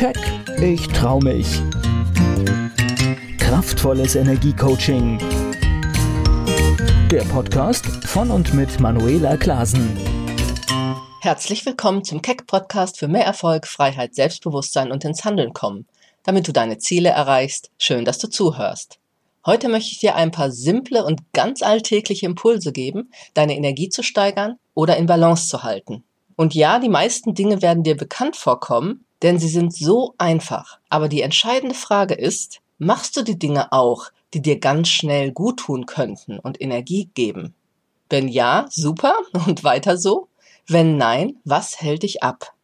Keck, ich trau mich. Kraftvolles Energiecoaching. Der Podcast von und mit Manuela Klasen. Herzlich willkommen zum Keck Podcast für mehr Erfolg, Freiheit, Selbstbewusstsein und ins Handeln kommen. Damit du deine Ziele erreichst, schön, dass du zuhörst. Heute möchte ich dir ein paar simple und ganz alltägliche Impulse geben, deine Energie zu steigern oder in Balance zu halten. Und ja, die meisten Dinge werden dir bekannt vorkommen, denn sie sind so einfach. Aber die entscheidende Frage ist, machst du die Dinge auch, die dir ganz schnell gut tun könnten und Energie geben? Wenn ja, super und weiter so. Wenn nein, was hält dich ab?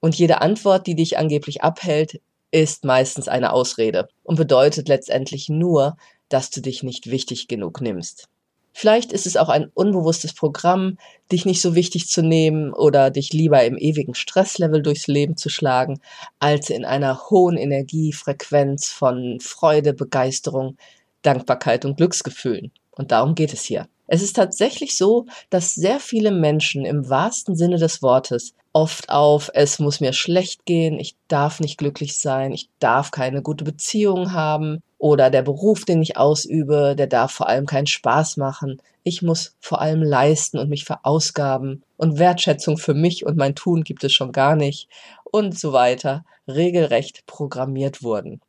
Und jede Antwort, die dich angeblich abhält, ist meistens eine Ausrede und bedeutet letztendlich nur, dass du dich nicht wichtig genug nimmst. Vielleicht ist es auch ein unbewusstes Programm, dich nicht so wichtig zu nehmen oder dich lieber im ewigen Stresslevel durchs Leben zu schlagen, als in einer hohen Energiefrequenz von Freude, Begeisterung, Dankbarkeit und Glücksgefühlen. Und darum geht es hier. Es ist tatsächlich so, dass sehr viele Menschen im wahrsten Sinne des Wortes oft auf, es muss mir schlecht gehen, ich darf nicht glücklich sein, ich darf keine gute Beziehung haben oder der Beruf, den ich ausübe, der darf vor allem keinen Spaß machen. Ich muss vor allem leisten und mich verausgaben und Wertschätzung für mich und mein Tun gibt es schon gar nicht und so weiter regelrecht programmiert wurden.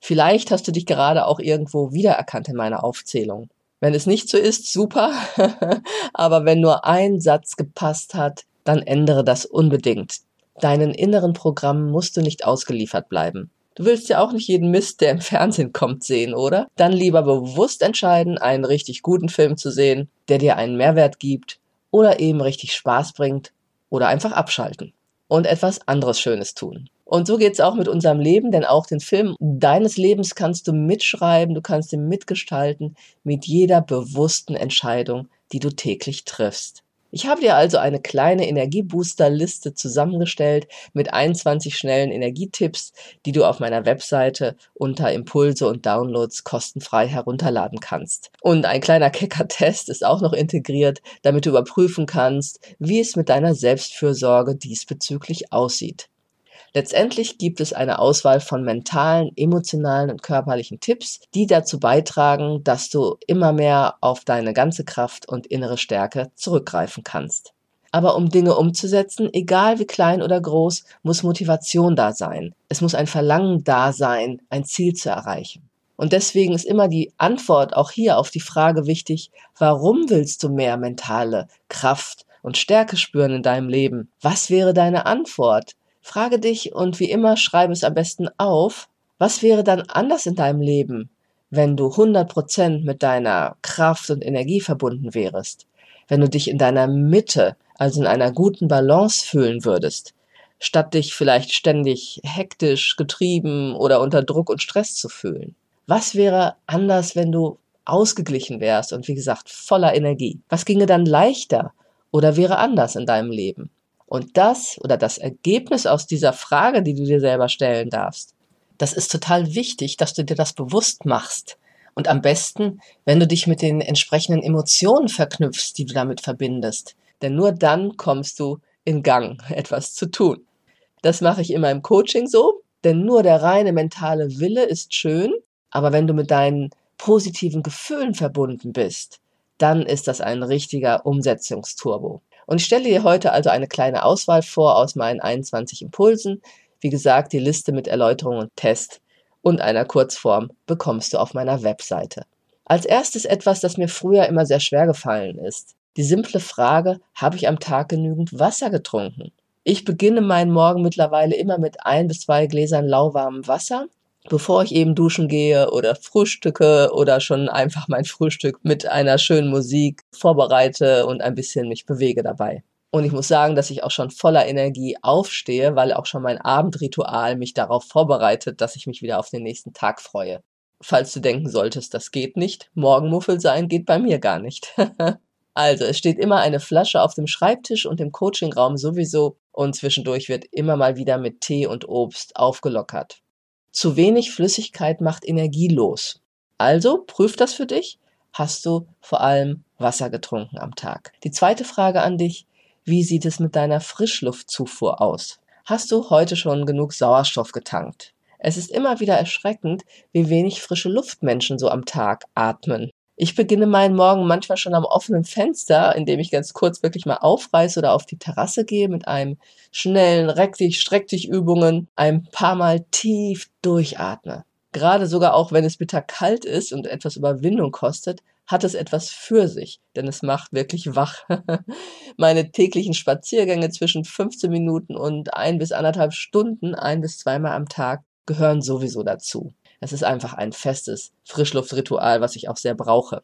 Vielleicht hast du dich gerade auch irgendwo wiedererkannt in meiner Aufzählung. Wenn es nicht so ist, super. Aber wenn nur ein Satz gepasst hat, dann ändere das unbedingt. Deinen inneren Programmen musst du nicht ausgeliefert bleiben. Du willst ja auch nicht jeden Mist, der im Fernsehen kommt, sehen, oder? Dann lieber bewusst entscheiden, einen richtig guten Film zu sehen, der dir einen Mehrwert gibt oder eben richtig Spaß bringt oder einfach abschalten und etwas anderes Schönes tun. Und so geht's auch mit unserem Leben, denn auch den Film deines Lebens kannst du mitschreiben, du kannst ihn mitgestalten mit jeder bewussten Entscheidung, die du täglich triffst. Ich habe dir also eine kleine Energiebooster-Liste zusammengestellt mit 21 schnellen Energietipps, die du auf meiner Webseite unter Impulse und Downloads kostenfrei herunterladen kannst. Und ein kleiner Kecker-Test ist auch noch integriert, damit du überprüfen kannst, wie es mit deiner Selbstfürsorge diesbezüglich aussieht. Letztendlich gibt es eine Auswahl von mentalen, emotionalen und körperlichen Tipps, die dazu beitragen, dass du immer mehr auf deine ganze Kraft und innere Stärke zurückgreifen kannst. Aber um Dinge umzusetzen, egal wie klein oder groß, muss Motivation da sein. Es muss ein Verlangen da sein, ein Ziel zu erreichen. Und deswegen ist immer die Antwort auch hier auf die Frage wichtig, warum willst du mehr mentale Kraft und Stärke spüren in deinem Leben? Was wäre deine Antwort? Frage dich und wie immer schreibe es am besten auf, was wäre dann anders in deinem Leben, wenn du 100% mit deiner Kraft und Energie verbunden wärst, wenn du dich in deiner Mitte, also in einer guten Balance fühlen würdest, statt dich vielleicht ständig hektisch, getrieben oder unter Druck und Stress zu fühlen. Was wäre anders, wenn du ausgeglichen wärst und wie gesagt voller Energie? Was ginge dann leichter oder wäre anders in deinem Leben? Und das oder das Ergebnis aus dieser Frage, die du dir selber stellen darfst, das ist total wichtig, dass du dir das bewusst machst. Und am besten, wenn du dich mit den entsprechenden Emotionen verknüpfst, die du damit verbindest. Denn nur dann kommst du in Gang, etwas zu tun. Das mache ich immer im Coaching so, denn nur der reine mentale Wille ist schön, aber wenn du mit deinen positiven Gefühlen verbunden bist, dann ist das ein richtiger Umsetzungsturbo. Und ich stelle dir heute also eine kleine Auswahl vor aus meinen 21 Impulsen. Wie gesagt, die Liste mit Erläuterung und Test und einer Kurzform bekommst du auf meiner Webseite. Als erstes etwas, das mir früher immer sehr schwer gefallen ist. Die simple Frage, habe ich am Tag genügend Wasser getrunken? Ich beginne meinen Morgen mittlerweile immer mit ein bis zwei Gläsern lauwarmem Wasser bevor ich eben duschen gehe oder frühstücke oder schon einfach mein Frühstück mit einer schönen Musik vorbereite und ein bisschen mich bewege dabei. Und ich muss sagen, dass ich auch schon voller Energie aufstehe, weil auch schon mein Abendritual mich darauf vorbereitet, dass ich mich wieder auf den nächsten Tag freue. Falls du denken solltest, das geht nicht, Morgenmuffel sein geht bei mir gar nicht. also, es steht immer eine Flasche auf dem Schreibtisch und im Coachingraum sowieso und zwischendurch wird immer mal wieder mit Tee und Obst aufgelockert. Zu wenig Flüssigkeit macht energielos. Also prüf das für dich. Hast du vor allem Wasser getrunken am Tag? Die zweite Frage an dich. Wie sieht es mit deiner Frischluftzufuhr aus? Hast du heute schon genug Sauerstoff getankt? Es ist immer wieder erschreckend, wie wenig frische Luft Menschen so am Tag atmen. Ich beginne meinen Morgen manchmal schon am offenen Fenster, indem ich ganz kurz wirklich mal aufreiße oder auf die Terrasse gehe mit einem schnellen Reck dich, streck dich Übungen, ein paar Mal tief durchatme. Gerade sogar auch, wenn es bitter kalt ist und etwas Überwindung kostet, hat es etwas für sich, denn es macht wirklich wach. Meine täglichen Spaziergänge zwischen 15 Minuten und ein bis anderthalb Stunden, ein bis zweimal am Tag, gehören sowieso dazu. Es ist einfach ein festes Frischluftritual, was ich auch sehr brauche.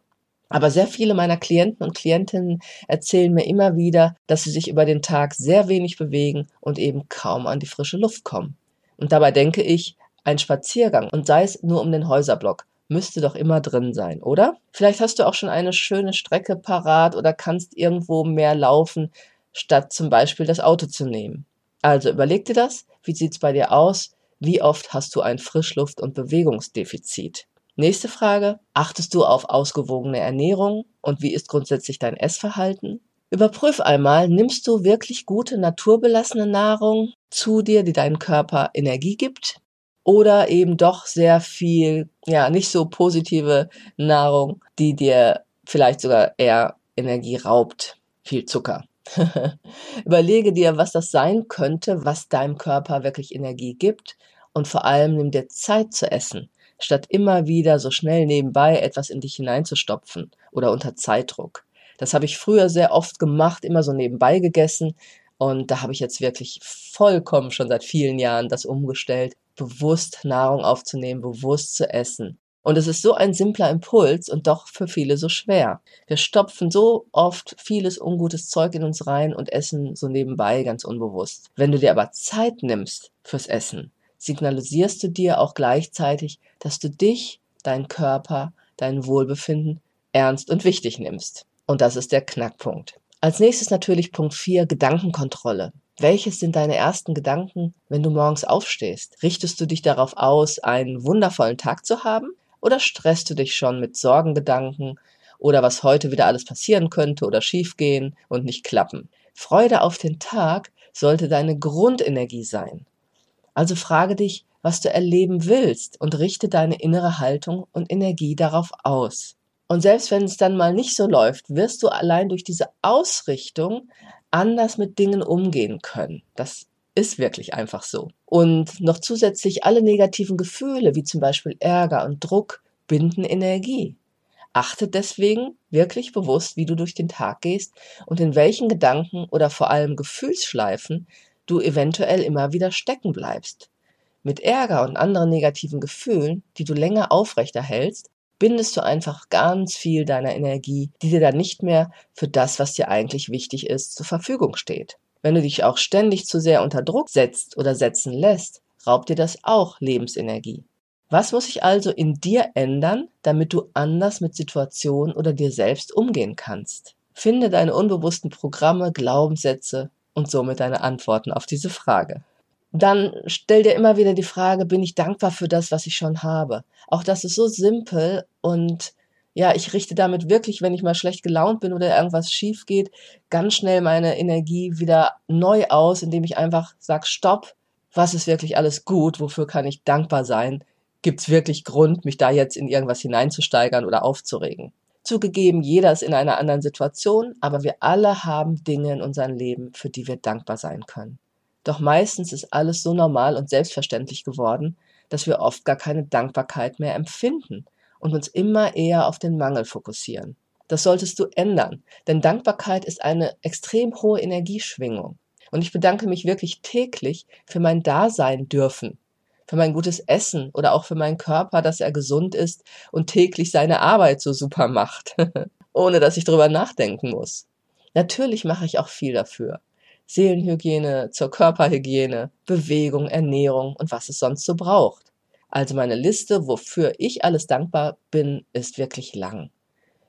Aber sehr viele meiner Klienten und Klientinnen erzählen mir immer wieder, dass sie sich über den Tag sehr wenig bewegen und eben kaum an die frische Luft kommen. Und dabei denke ich, ein Spaziergang und sei es nur um den Häuserblock müsste doch immer drin sein, oder? Vielleicht hast du auch schon eine schöne Strecke parat oder kannst irgendwo mehr laufen, statt zum Beispiel das Auto zu nehmen. Also überleg dir das. Wie sieht's bei dir aus? Wie oft hast du ein Frischluft- und Bewegungsdefizit? Nächste Frage. Achtest du auf ausgewogene Ernährung und wie ist grundsätzlich dein Essverhalten? Überprüf einmal, nimmst du wirklich gute naturbelassene Nahrung zu dir, die deinen Körper Energie gibt? Oder eben doch sehr viel, ja, nicht so positive Nahrung, die dir vielleicht sogar eher Energie raubt? Viel Zucker. Überlege dir, was das sein könnte, was deinem Körper wirklich Energie gibt und vor allem nimm dir Zeit zu essen, statt immer wieder so schnell nebenbei etwas in dich hineinzustopfen oder unter Zeitdruck. Das habe ich früher sehr oft gemacht, immer so nebenbei gegessen und da habe ich jetzt wirklich vollkommen schon seit vielen Jahren das umgestellt, bewusst Nahrung aufzunehmen, bewusst zu essen. Und es ist so ein simpler Impuls und doch für viele so schwer. Wir stopfen so oft vieles ungutes Zeug in uns rein und essen so nebenbei ganz unbewusst. Wenn du dir aber Zeit nimmst fürs Essen, signalisierst du dir auch gleichzeitig, dass du dich, dein Körper, dein Wohlbefinden ernst und wichtig nimmst. Und das ist der Knackpunkt. Als nächstes natürlich Punkt 4, Gedankenkontrolle. Welches sind deine ersten Gedanken, wenn du morgens aufstehst? Richtest du dich darauf aus, einen wundervollen Tag zu haben? Oder stresst du dich schon mit Sorgengedanken oder was heute wieder alles passieren könnte oder schiefgehen und nicht klappen? Freude auf den Tag sollte deine Grundenergie sein. Also frage dich, was du erleben willst und richte deine innere Haltung und Energie darauf aus. Und selbst wenn es dann mal nicht so läuft, wirst du allein durch diese Ausrichtung anders mit Dingen umgehen können. Das ist wirklich einfach so. Und noch zusätzlich alle negativen Gefühle, wie zum Beispiel Ärger und Druck, binden Energie. Achte deswegen wirklich bewusst, wie du durch den Tag gehst und in welchen Gedanken oder vor allem Gefühlsschleifen du eventuell immer wieder stecken bleibst. Mit Ärger und anderen negativen Gefühlen, die du länger aufrechterhältst, bindest du einfach ganz viel deiner Energie, die dir dann nicht mehr für das, was dir eigentlich wichtig ist, zur Verfügung steht. Wenn du dich auch ständig zu sehr unter Druck setzt oder setzen lässt, raubt dir das auch Lebensenergie. Was muss sich also in dir ändern, damit du anders mit Situationen oder dir selbst umgehen kannst? Finde deine unbewussten Programme, Glaubenssätze und somit deine Antworten auf diese Frage. Dann stell dir immer wieder die Frage, bin ich dankbar für das, was ich schon habe? Auch das ist so simpel und ja, ich richte damit wirklich, wenn ich mal schlecht gelaunt bin oder irgendwas schief geht, ganz schnell meine Energie wieder neu aus, indem ich einfach sage, stopp, was ist wirklich alles gut, wofür kann ich dankbar sein? Gibt es wirklich Grund, mich da jetzt in irgendwas hineinzusteigern oder aufzuregen? Zugegeben, jeder ist in einer anderen Situation, aber wir alle haben Dinge in unserem Leben, für die wir dankbar sein können. Doch meistens ist alles so normal und selbstverständlich geworden, dass wir oft gar keine Dankbarkeit mehr empfinden und uns immer eher auf den Mangel fokussieren. Das solltest du ändern, denn Dankbarkeit ist eine extrem hohe Energieschwingung. Und ich bedanke mich wirklich täglich für mein Dasein dürfen, für mein gutes Essen oder auch für meinen Körper, dass er gesund ist und täglich seine Arbeit so super macht, ohne dass ich drüber nachdenken muss. Natürlich mache ich auch viel dafür. Seelenhygiene zur Körperhygiene, Bewegung, Ernährung und was es sonst so braucht. Also meine Liste, wofür ich alles dankbar bin, ist wirklich lang.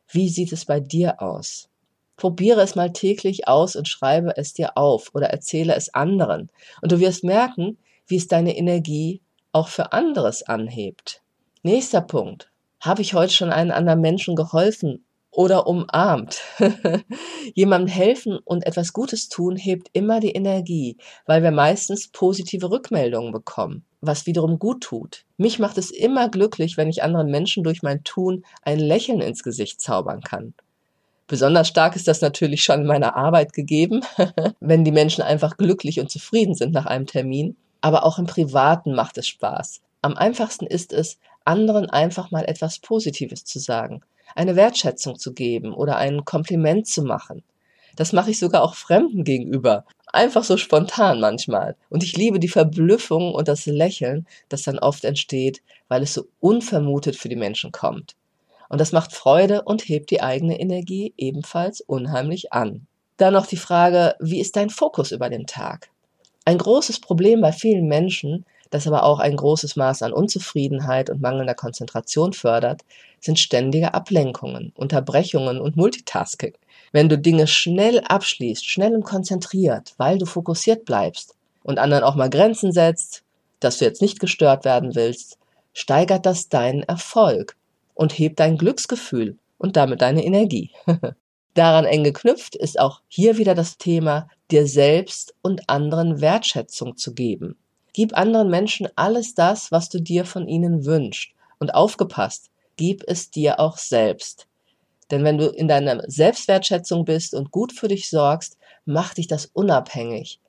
Wie sieht es bei dir aus? Probiere es mal täglich aus und schreibe es dir auf oder erzähle es anderen. Und du wirst merken, wie es deine Energie auch für anderes anhebt. Nächster Punkt. Habe ich heute schon einen anderen Menschen geholfen oder umarmt. Jemandem helfen und etwas Gutes tun hebt immer die Energie, weil wir meistens positive Rückmeldungen bekommen, was wiederum gut tut. Mich macht es immer glücklich, wenn ich anderen Menschen durch mein Tun ein Lächeln ins Gesicht zaubern kann. Besonders stark ist das natürlich schon in meiner Arbeit gegeben, wenn die Menschen einfach glücklich und zufrieden sind nach einem Termin. Aber auch im Privaten macht es Spaß. Am einfachsten ist es, anderen einfach mal etwas Positives zu sagen eine Wertschätzung zu geben oder ein Kompliment zu machen. Das mache ich sogar auch Fremden gegenüber. Einfach so spontan manchmal. Und ich liebe die Verblüffung und das Lächeln, das dann oft entsteht, weil es so unvermutet für die Menschen kommt. Und das macht Freude und hebt die eigene Energie ebenfalls unheimlich an. Dann noch die Frage, wie ist dein Fokus über den Tag? Ein großes Problem bei vielen Menschen das aber auch ein großes Maß an Unzufriedenheit und mangelnder Konzentration fördert, sind ständige Ablenkungen, Unterbrechungen und Multitasking. Wenn du Dinge schnell abschließt, schnell und konzentriert, weil du fokussiert bleibst und anderen auch mal Grenzen setzt, dass du jetzt nicht gestört werden willst, steigert das deinen Erfolg und hebt dein Glücksgefühl und damit deine Energie. Daran eng geknüpft ist auch hier wieder das Thema, dir selbst und anderen Wertschätzung zu geben. Gib anderen Menschen alles das, was du dir von ihnen wünschst. Und aufgepasst, gib es dir auch selbst. Denn wenn du in deiner Selbstwertschätzung bist und gut für dich sorgst, macht dich das unabhängig.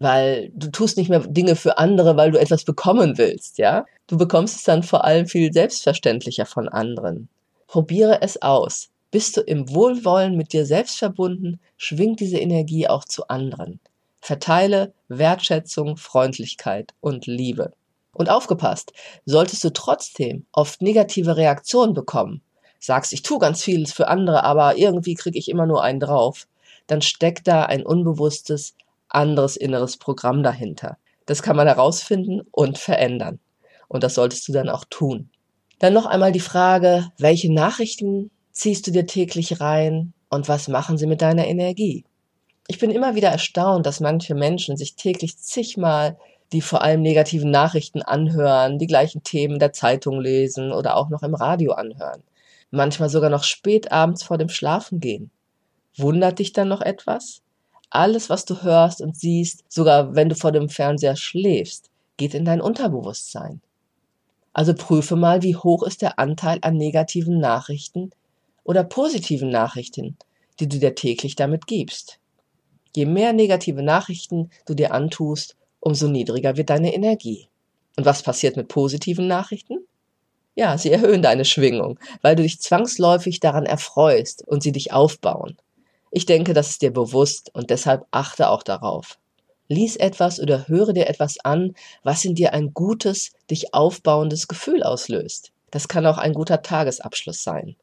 Weil du tust nicht mehr Dinge für andere, weil du etwas bekommen willst, ja? Du bekommst es dann vor allem viel selbstverständlicher von anderen. Probiere es aus. Bist du im Wohlwollen mit dir selbst verbunden, schwingt diese Energie auch zu anderen. Verteile Wertschätzung, Freundlichkeit und Liebe. Und aufgepasst, solltest du trotzdem oft negative Reaktionen bekommen, sagst, ich tue ganz vieles für andere, aber irgendwie kriege ich immer nur einen drauf, dann steckt da ein unbewusstes, anderes inneres Programm dahinter. Das kann man herausfinden und verändern. Und das solltest du dann auch tun. Dann noch einmal die Frage, welche Nachrichten ziehst du dir täglich rein und was machen sie mit deiner Energie? Ich bin immer wieder erstaunt, dass manche Menschen sich täglich zigmal die vor allem negativen Nachrichten anhören, die gleichen Themen der Zeitung lesen oder auch noch im Radio anhören. Manchmal sogar noch spät abends vor dem Schlafengehen. Wundert dich dann noch etwas? Alles, was du hörst und siehst, sogar wenn du vor dem Fernseher schläfst, geht in dein Unterbewusstsein. Also prüfe mal, wie hoch ist der Anteil an negativen Nachrichten oder positiven Nachrichten, die du dir täglich damit gibst. Je mehr negative Nachrichten du dir antust, umso niedriger wird deine Energie. Und was passiert mit positiven Nachrichten? Ja, sie erhöhen deine Schwingung, weil du dich zwangsläufig daran erfreust und sie dich aufbauen. Ich denke, das ist dir bewusst und deshalb achte auch darauf. Lies etwas oder höre dir etwas an, was in dir ein gutes, dich aufbauendes Gefühl auslöst. Das kann auch ein guter Tagesabschluss sein.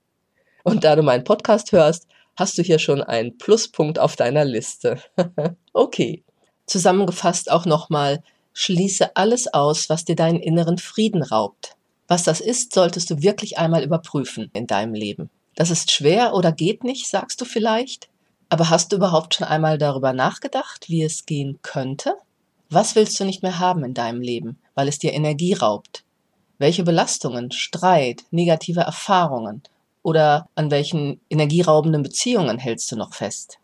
Und da du meinen Podcast hörst, hast du hier schon einen Pluspunkt auf deiner Liste. okay. Zusammengefasst auch nochmal, schließe alles aus, was dir deinen inneren Frieden raubt. Was das ist, solltest du wirklich einmal überprüfen in deinem Leben. Das ist schwer oder geht nicht, sagst du vielleicht. Aber hast du überhaupt schon einmal darüber nachgedacht, wie es gehen könnte? Was willst du nicht mehr haben in deinem Leben, weil es dir Energie raubt? Welche Belastungen, Streit, negative Erfahrungen oder an welchen energieraubenden Beziehungen hältst du noch fest?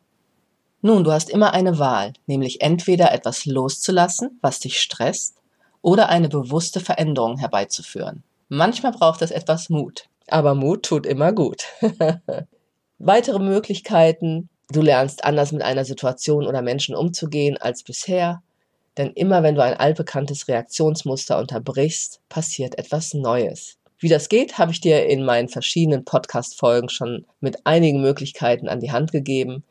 Nun, du hast immer eine Wahl, nämlich entweder etwas loszulassen, was dich stresst, oder eine bewusste Veränderung herbeizuführen. Manchmal braucht es etwas Mut, aber Mut tut immer gut. Weitere Möglichkeiten, du lernst anders mit einer Situation oder Menschen umzugehen als bisher, denn immer wenn du ein altbekanntes Reaktionsmuster unterbrichst, passiert etwas Neues. Wie das geht, habe ich dir in meinen verschiedenen Podcast-Folgen schon mit einigen Möglichkeiten an die Hand gegeben.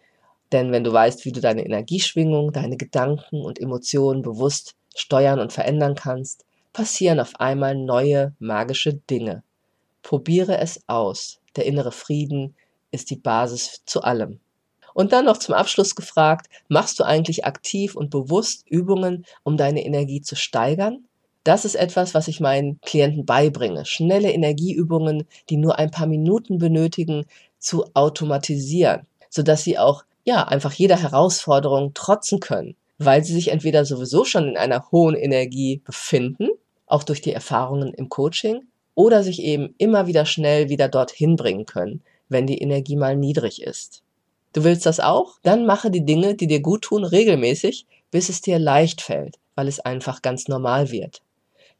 Denn wenn du weißt, wie du deine Energieschwingung, deine Gedanken und Emotionen bewusst steuern und verändern kannst, passieren auf einmal neue magische Dinge. Probiere es aus. Der innere Frieden ist die Basis zu allem. Und dann noch zum Abschluss gefragt, machst du eigentlich aktiv und bewusst Übungen, um deine Energie zu steigern? Das ist etwas, was ich meinen Klienten beibringe. Schnelle Energieübungen, die nur ein paar Minuten benötigen, zu automatisieren, sodass sie auch, ja, einfach jeder Herausforderung trotzen können, weil sie sich entweder sowieso schon in einer hohen Energie befinden, auch durch die Erfahrungen im Coaching, oder sich eben immer wieder schnell wieder dorthin bringen können, wenn die Energie mal niedrig ist. Du willst das auch? Dann mache die Dinge, die dir gut tun, regelmäßig, bis es dir leicht fällt, weil es einfach ganz normal wird.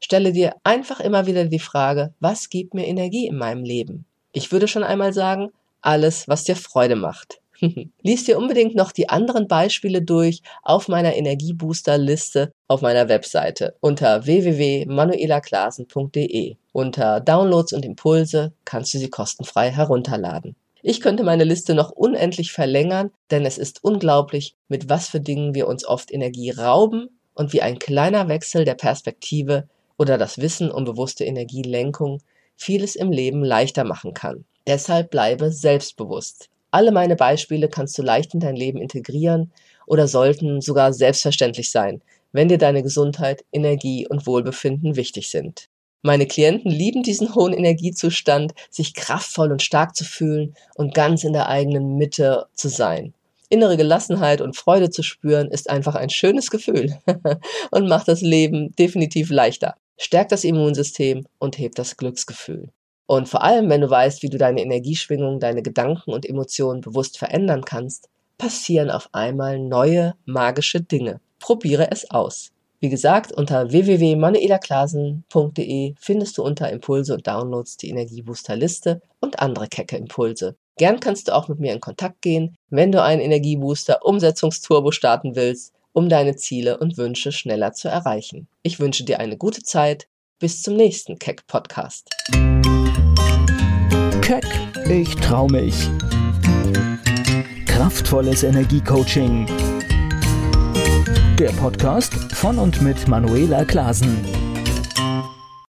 Stelle dir einfach immer wieder die Frage, was gibt mir Energie in meinem Leben? Ich würde schon einmal sagen, alles, was dir Freude macht. Lies dir unbedingt noch die anderen Beispiele durch auf meiner Energiebooster-Liste auf meiner Webseite unter www.manuelaklasen.de. Unter Downloads und Impulse kannst du sie kostenfrei herunterladen. Ich könnte meine Liste noch unendlich verlängern, denn es ist unglaublich, mit was für Dingen wir uns oft Energie rauben und wie ein kleiner Wechsel der Perspektive oder das Wissen um bewusste Energielenkung vieles im Leben leichter machen kann. Deshalb bleibe selbstbewusst. Alle meine Beispiele kannst du leicht in dein Leben integrieren oder sollten sogar selbstverständlich sein, wenn dir deine Gesundheit, Energie und Wohlbefinden wichtig sind. Meine Klienten lieben diesen hohen Energiezustand, sich kraftvoll und stark zu fühlen und ganz in der eigenen Mitte zu sein. Innere Gelassenheit und Freude zu spüren ist einfach ein schönes Gefühl und macht das Leben definitiv leichter, stärkt das Immunsystem und hebt das Glücksgefühl. Und vor allem, wenn du weißt, wie du deine Energieschwingung, deine Gedanken und Emotionen bewusst verändern kannst, passieren auf einmal neue magische Dinge. Probiere es aus. Wie gesagt, unter www.manuelaklasen.de findest du unter Impulse und Downloads die Energiebooster-Liste und andere kecke Impulse. Gern kannst du auch mit mir in Kontakt gehen, wenn du einen Energiebooster Umsetzungsturbo starten willst, um deine Ziele und Wünsche schneller zu erreichen. Ich wünsche dir eine gute Zeit. Bis zum nächsten Keck Podcast. Keck, ich trau mich. Kraftvolles Energiecoaching. Der Podcast von und mit Manuela Klasen.